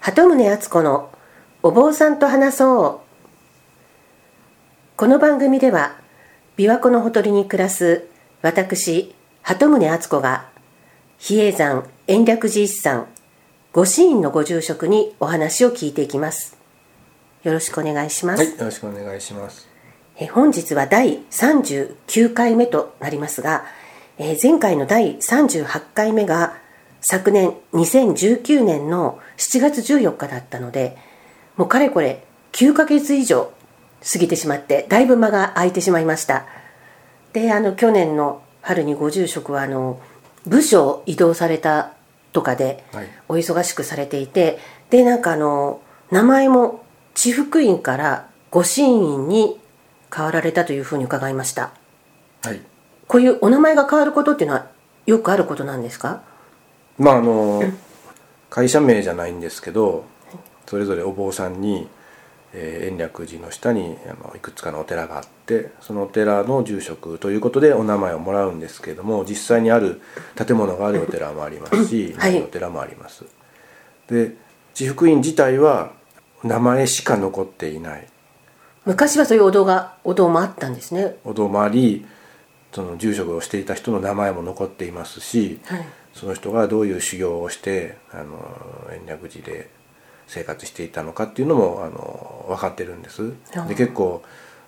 鳩宗敦子のお坊さんと話そう。この番組では琵琶湖のほとりに暮らす私鳩宗敦子が比叡山延暦寺一山御神院のご住職にお話を聞いていきます。よろしくお願いします、はい、よろしくお願いします。え本日は第39回目となりますが、えー前回の第38回目が昨年2019年の7月14日だったのでもうかれこれ9ヶ月以上過ぎてしまってだいぶ間が空いてしまいました。であの去年の春にご住職はあの部署を移動されたとかではい。お忙しくされていてでなんかあの名前も地福院から御神院に変わられたというふうに伺いました。はい。こういうお名前が変わることっていうのはよくあることなんですか？まああの会社名じゃないんですけど、それぞれお坊さんに、えー延暦寺の下にあのいくつかのお寺があって、そのお寺の住職ということでお名前をもらうんですけれども、実際にある建物があるお寺もありますし、はいお寺もあります。で、地福院自体は名前しか残っていない。昔はそういうお堂がお堂もあったんですねお堂もあり、その住職をしていた人の名前も残っていますし、はいその人がどういう修行をしてあの延暦寺で生活していたのかっていうのもあの分かってるんです。で結構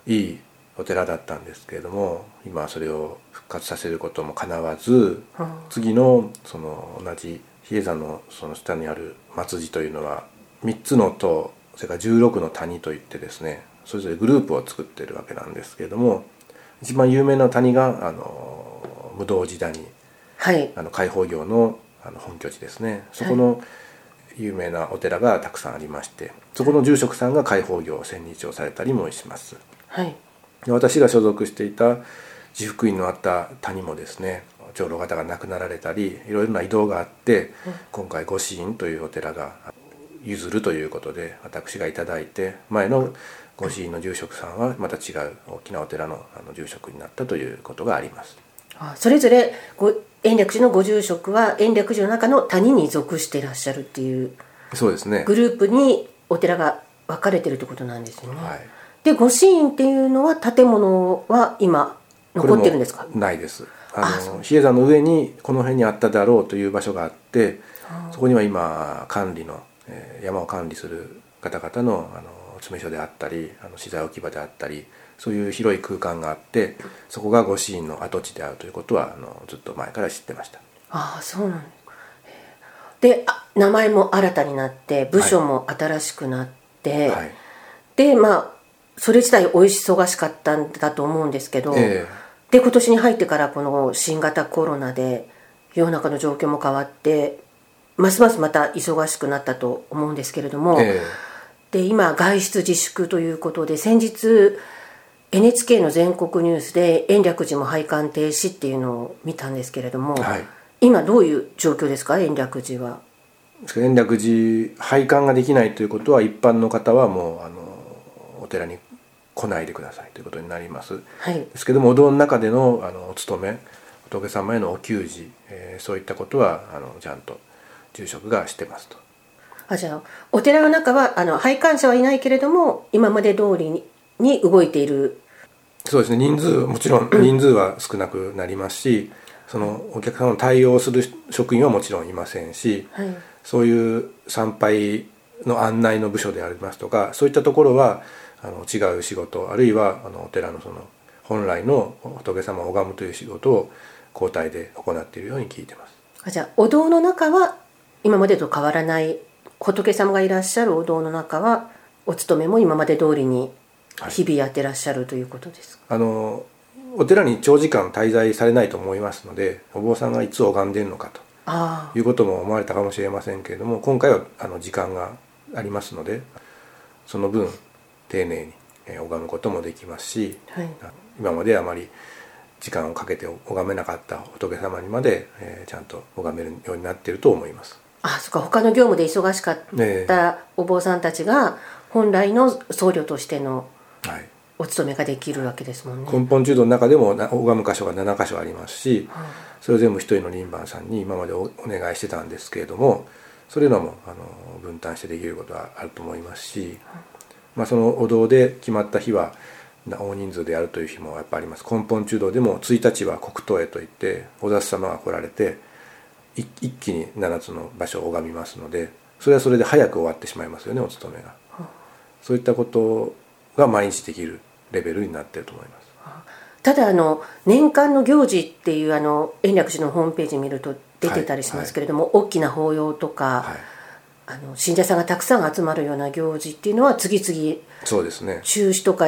いいお寺だったんですけれども今はそれを復活させることもかなわずあ次のその同じ比叡山のその下にある松寺というのは3つの塔それから16の谷といってですねそれぞれグループを作ってるわけなんですけれども一番有名な谷があの無道寺谷はい。あの開放業のあの本拠地ですね。そこの有名なお寺がたくさんありましてそこの住職さんが開放業千日をされたりもします。はい。で私が所属していた自福院のあった谷もですね長老方が亡くなられたりいろいろな移動があって今回御神院というお寺が譲るということで私がいただいて前の御神院の住職さんはまた違う大きなお寺のあの住職になったということがあります。あそれぞれご延暦寺のご住職は延暦寺の中の谷に属していらっしゃるっていうそうですね。グループにお寺が分かれてるってことなんですよね、はい。で御神院っていうのは建物は今残ってるんですか？ないです。あの比叡山の上にこの辺にあっただろうという場所があってそこには今管理の、えー山を管理する方々のあの詰め所であったりあの資材置き場であったりそういう広い空間があってそこが御神院の跡地であるということはあのずっと前から知ってました。ああそうなんで名前も新たになって部署も新しくなって、はい。でまあそれ自体お忙しかったんだと思うんですけど、え。で今年に入ってからこの新型コロナで世の中の状況も変わってますますまた忙しくなったと思うんですけれども、ええ。で今外出自粛ということで先日 NHK の全国ニュースで延暦寺も拝観停止っていうのを見たんですけれども、はい。今どういう状況ですか？延暦寺は。延暦寺拝観ができないということは一般の方はもうあのお寺に来ないでくださいということになります。はい。ですけどもお堂の中でのあのお勤め仏様へのお給仕、えーそういったことはあのちゃんと住職がしてますと。あじゃあお寺の中はあの拝観者はいないけれども今まで通りにに動いている。そうですね。人数もちろん人数は少なくなりますしそのお客様の対応する職員はもちろんいませんし、はい。そういう参拝の案内の部署でありますとかそういったところはあの違う仕事あるいはあのお寺のその本来の仏様を拝むという仕事を交代で行っているように聞いてます。あじゃあお堂の中は今までと変わらない仏様がいらっしゃるお堂の中はお勤めも今まで通りに日々やってらっしゃるということですか、あのお寺に長時間滞在されないと思いますのでお坊さんがいつ拝んでいるのかということも思われたかもしれませんけれども今回はあの時間がありますのでその分丁寧にえー拝むこともできますしはい。今まであまり時間をかけて拝めなかった仏様にまで、えーちゃんと拝めるようになっていると思います。あそっか他の業務で忙しかっええ。たお坊さんたちが本来の僧侶としてのはい、お勤めができるわけですもんね。根本中道の中でもな拝む箇所が7箇所ありますしそれを全部一人の輪番さんに今までおお願いしてたんですけれどもそれらもあの分担してできることはあると思いますし、まあ、そのお堂で決まった日は大人数でやるという日もやっぱあります。根本中道でも1日は国東へといってお雑様が来られて一気に7つの場所を拝みますのでそれはそれで早く終わってしまいますよねお勤めが、そういったことが毎日できるレベルになっていると思います。ただあの年間の行事っていうあの延暦寺のホームページ見ると出てたりしますけれども、はいはい、大きな法要とか、はい、あの信者さんがたくさん集まるような行事っていうのは次々そうですね。中止とか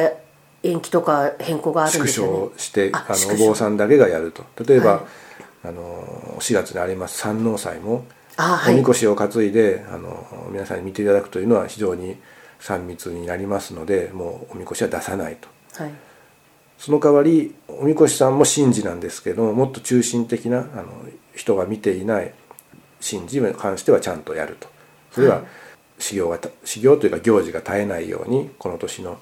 延期とか変更があるんですよ、ね、縮小してあのお坊さんだけがやると。例えば、あの4月にあります山王祭もおみこしを担いであの皆さんに見ていただくというのは非常に3密になりますのでもうおみこしは出さないと、はい、その代わりおみこしさんも神事なんですけどもっと中心的なあの人が見ていない神事に関してはちゃんとやると。それは修行が修行というか行事が絶えないようにこの年の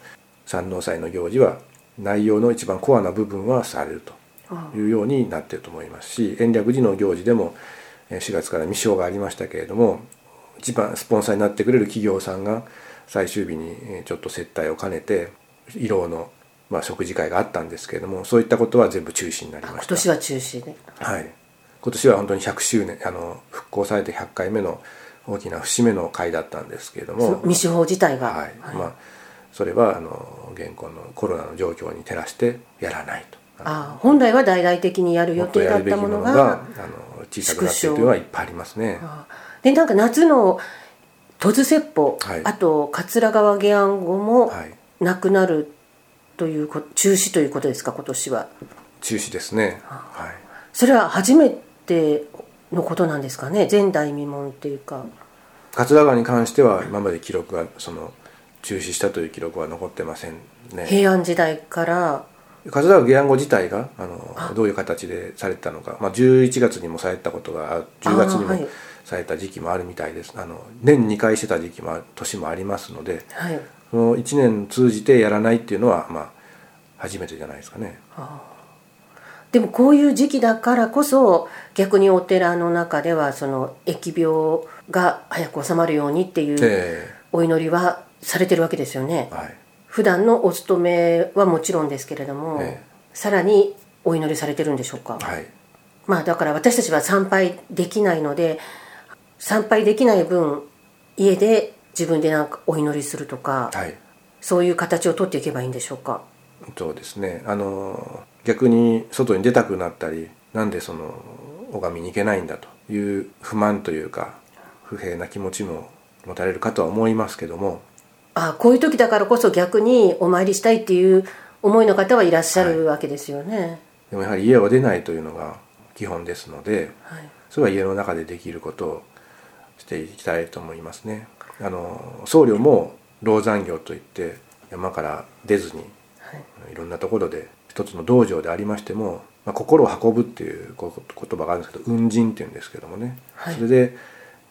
山王祭の行事は内容の一番コアな部分はされると。いうようになっていると思いますし延暦寺の行事でも4月から未章がありましたけれども一番スポンサーになってくれる企業さんが最終日にちょっと接待を兼ねて慰労のまあ食事会があったんですけれどもそういったことは全部中止になりました。今年は中止で。はい。今年は本当に100周年あの復興されて100回目の大きな節目の会だったんですけれども。未司法自体が、はい、はい、まあ、それはあの現今のコロナの状況に照らしてやらないと。あ本来は大々的にやる予定だったものがあの小さくなっているというのはいっぱいありますね。でなんか夏の戸津説法、はい、あと桂川下案後もなくなるという中止ということですか今年は。中止ですね、はい、それは初めてのことなんですかね前代未聞っていうか。桂川に関しては今まで記録がその中止したという記録は残ってませんね。平安時代から。桂川下案後自体があのどういう形でされたのか、まあ、11月にもされたことが10月にもされた時期もあるみたいです。あの年2回してた時期も年もありますので、はい、その1年通じてやらないっていうのは、まあ、初めてじゃないですかね。でもこういう時期だからこそ逆にお寺の中ではその疫病が早く収まるようにっていうお祈りはされてるわけですよね。はい、普段のお勤めはもちろんですけれども、え。さらにお祈りされてるんでしょうか？はい、まあだから私たちは参拝できないので参拝できない分家で自分でなんかお祈りするとか、はい、そういう形をとっていけばいいんでしょうか？そうですね。あの逆に外に出たくなったりなんでその拝みに行けないんだという不満というか不平な気持ちも持たれるかとは思いますけども。あこういう時だからこそ逆にお参りしたいっていう思いの方はいらっしゃるわけですよね、はい、でもやはり家を出ないというのが基本ですので、はい、それは家の中でできることをしていきたいと思いますね。あの僧侶も老山業といって山から出ずに、はい、いろんなところで一つの道場でありましても、まあ、心を運ぶっていう言葉があるんですけど運人っていうんですけどもね、はい、それで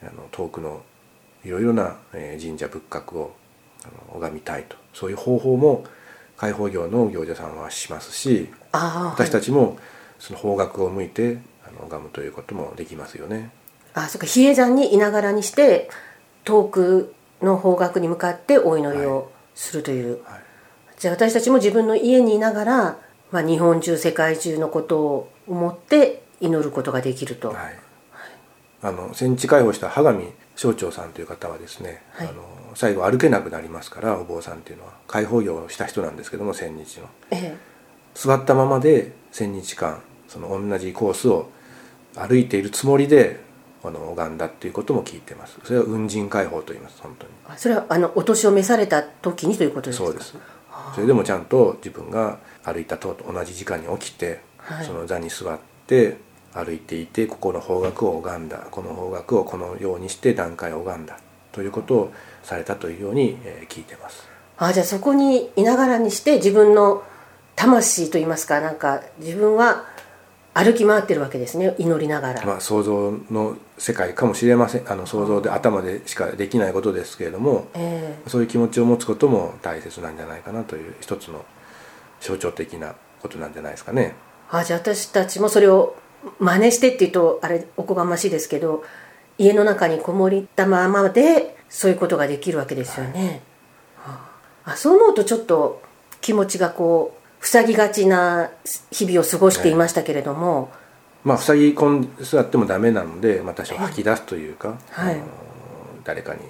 あの遠くのいろいろな神社仏閣を拝みたいと。そういう方法も開放業の行者さんはしますし私たちもその方角を向いてあの拝むということもできますよね。あそっか比叡山にいながらにして遠くの方角に向かってお祈りをするという、はい。はい、じゃあ私たちも自分の家にいながら、まあ、日本中世界中のことを思って祈ることができると、はい、あの戦地解放した羽上省庁さんという方はですね、あの最後歩けなくなりますからお坊さんっていうのは解放業をした人なんですけども千日の、ええ、座ったままで千日間その同じコースを歩いているつもりであの拝んだっていうことも聞いてます。それは運人解放と言います本当に。それはあのお年を召された時にということですか？そうです。それでもちゃんと自分が歩いたと同じ時間に起きて、はい、その座に座って歩いていてここの方角を拝んだ。この方角をこのようにして段階を拝んだということをされたというように、えー、聞いてます。あじゃあそこにいながらにして自分の魂といいますかなんか自分は歩き回ってるわけですね祈りながら、まあ、想像の世界かもしれません。あの想像で頭でしかできないことですけれども、えー、そういう気持ちを持つことも大切なんじゃないかなという一つの象徴的なことなんじゃないですかね。あじゃあ私たちもそれを真似してっていうとあれおこがましいですけど家の中にこもりたままでそういうことができるわけですよね、あそう思うとちょっと気持ちがこう塞ぎがちな日々を過ごしていましたけれども、まあ塞ぎ込ん座ってもダメなので、まあ、多少吐き出すというか、はい。誰かに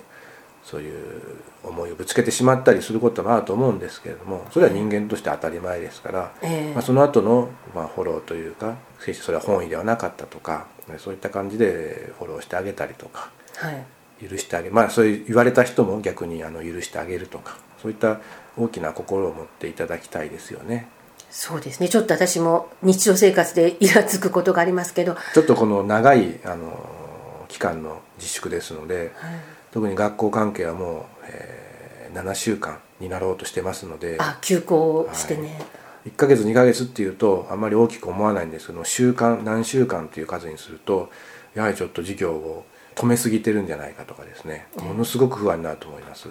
そういう思いをぶつけてしまったりすることもあると思うんですけれどもそれは人間として当たり前ですから、ええ。まあ、その後のまあフォローというか決してそれは本意ではなかったとかそういった感じでフォローしてあげたりとかはい。許してあげまあそういう言われた人も逆にあの許してあげるとかそういった大きな心を持っていただきたいですよね。そうですね。ちょっと私も日常生活でイラつくことがありますけど、ちょっとこの長いあの期間の自粛ですので、はい。特に学校関係はもう、えー7週間になろうとしてますので。あ休校してね、1ヶ月2ヶ月っていうとあんまり大きく思わないんですけど週間何週間という数にするとやはりちょっと授業を止めすぎてるんじゃないかとかですね。ものすごく不安になると思います、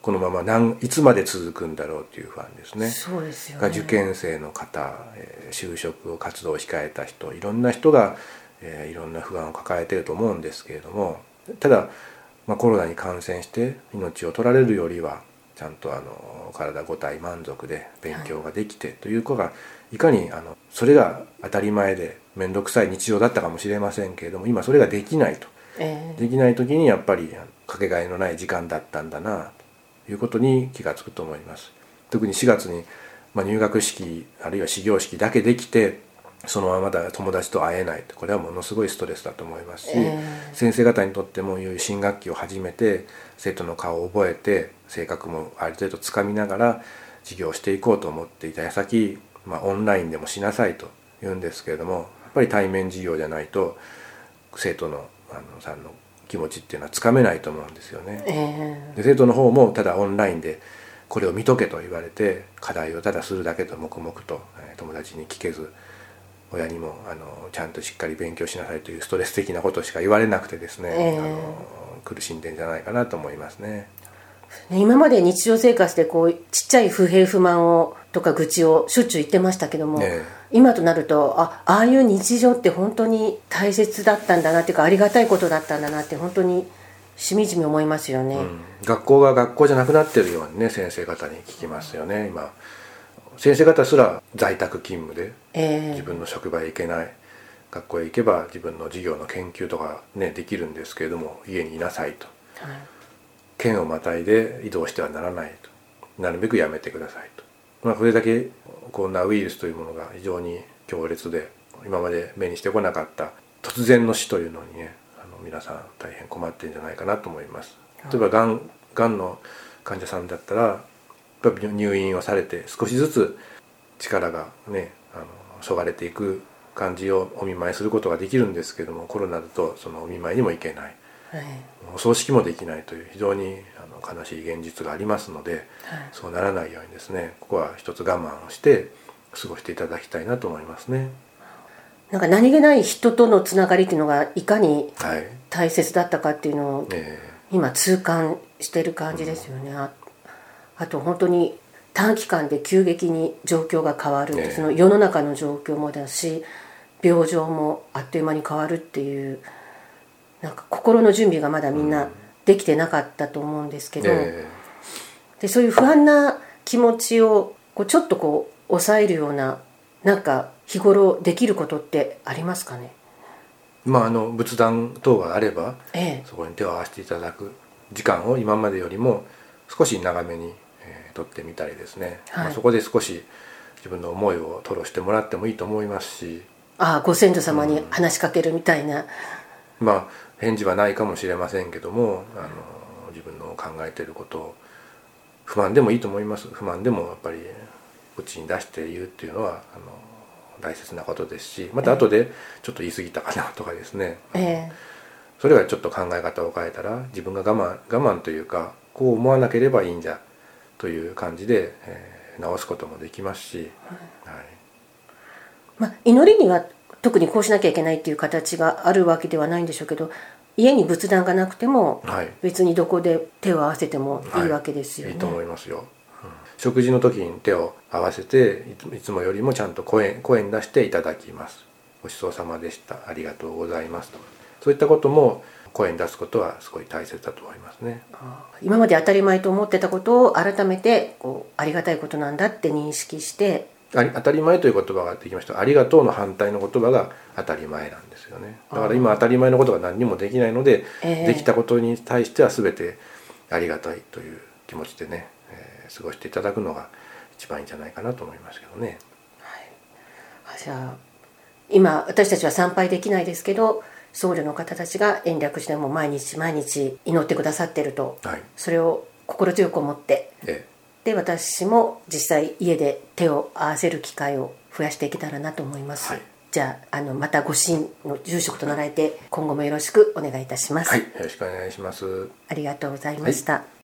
このまま何いつまで続くんだろうっていう不安ですね。そうですよね。が受験生の方、えー就職を活動を控えた人いろんな人が、えーいろんな不安を抱えていると思うんですけれどもただ、まあ、コロナに感染して命を取られるよりはちゃんとあの体ご体満足で勉強ができてという子がいかにあのそれが当たり前で面倒くさい日常だったかもしれませんけれども今それができないとええ。できない時にやっぱりかけがえのない時間だったんだなということに気がつくと思います。特に4月に、まあ、入学式あるいは始業式だけできてそのままだ友達と会えない。これはものすごいストレスだと思いますし、え先生方にとってもいう新学期を始めて生徒の顔を覚えて性格もある程度つかみながら授業をしていこうと思っていた。矢先、まあ、オンラインでもしなさいと言うんですけれどもやっぱり対面授業じゃないと生徒のあのさんの気持ちっていうのはつかめないと思うんですよね。えで生徒の方もただオンラインでこれを見とけと言われて課題をただするだけと黙々とえー友達に聞けず親にもあのちゃんとしっかり勉強しなさいというストレス的なことしか言われなくてですね、ええあの苦しんでんじゃないかなと思いますね。え今まで日常生活でこうちっちゃい不平不満をとか愚痴をしょっちゅう言ってましたけども、え今となるとあああいう日常って本当に大切だったんだなっていうかありがたいことだったんだなって本当にしみじみ思いますよね、うん。学校が学校じゃなくなってるようにね先生方に聞きますよね今。先生方すら在宅勤務でええ。自分の職場へ行けない。学校へ行けば自分の授業の研究とかねできるんですけれども家にいなさいと。はい。県をまたいで移動してはならないと。なるべくやめてくださいと、まあ、これだけコロナウイルスというものが非常に強烈で今まで目にしてこなかった突然の死というのにねあの皆さん大変困ってるんじゃないかなと思います。例えばがんがんの患者さんだったらやっぱり入院をされて少しずつ力がねあのそがれていく感じをお見舞いすることができるんですけどもコロナだとそのお見舞いにも行けないお葬式もできないという非常にあの悲しい現実がありますので、はい。そうならないようにですねここは一つ我慢をして過ごしていただきたいなと思いますね。なんか何気ない人とのつながりっていうのがいかにはい、大切だったかっていうのをえ今痛感してる感じですよね、ああと本当に短期間で急激に状況が変わる、ええ。その世の中の状況もだし病状もあっという間に変わるっていうなんか心の準備がまだみんなできてなかったと思うんですけえど、えでそういう不安な気持ちをこうちょっとこう抑えるようななんか日頃できることってありますかね？えまああの仏壇等があればええ。そこに手を合わせていただく時間を今までよりも少し長めに、えー取ってみたりですね、はい。まあ、そこで少し自分の思いを吐露してもらってもいいと思いますし。ああご先祖様に話しかけるみたいな、まあ返事はないかもしれませんけどもあの自分の考えていることを不満でもいいと思います。不満でもやっぱり口に出して言うっていうのはあの大切なことですしまた後でちょっと言い過ぎたかなとかですね、ええ。それはちょっと考え方を変えたら自分が我慢我慢というかこう思わなければいいんじゃという感じで、えー直すこともできますし、はい。まあ、祈りには特にこうしなきゃいけないっていう形があるわけではないんでしょうけど家に仏壇がなくてもはい。別にどこで手を合わせてもいいわけですよね。いいと思いますよ、うん。食事の時に手を合わせていつもよりもちゃんと声声に出していただきます。ごちそうさまでした。ありがとうございますと。そういったことも声に出すことはすごい大切だと思いますね。今まで当たり前と思ってたことを改めてこうありがたいことなんだって認識して当たり前という言葉ができました。ありがとうの反対の言葉が当たり前なんですよね。だから今当たり前のことが何にもできないので、ええ。できたことに対しては全てありがたいという気持ちでね、えー過ごしていただくのが一番いいんじゃないかなと思いますけどね。あじゃあ今私たちは参拝できないですけど僧侶の方たちが延暦寺でも毎日毎日祈ってくださってると、はい。それを心強く思ってえで私も実際家で手を合わせる機会を増やしていけたらなと思います、はい。じゃああのまたご神の住職と習えて今後もよろしくお願いいたします、はいよろしくお願いします。ありがとうございました、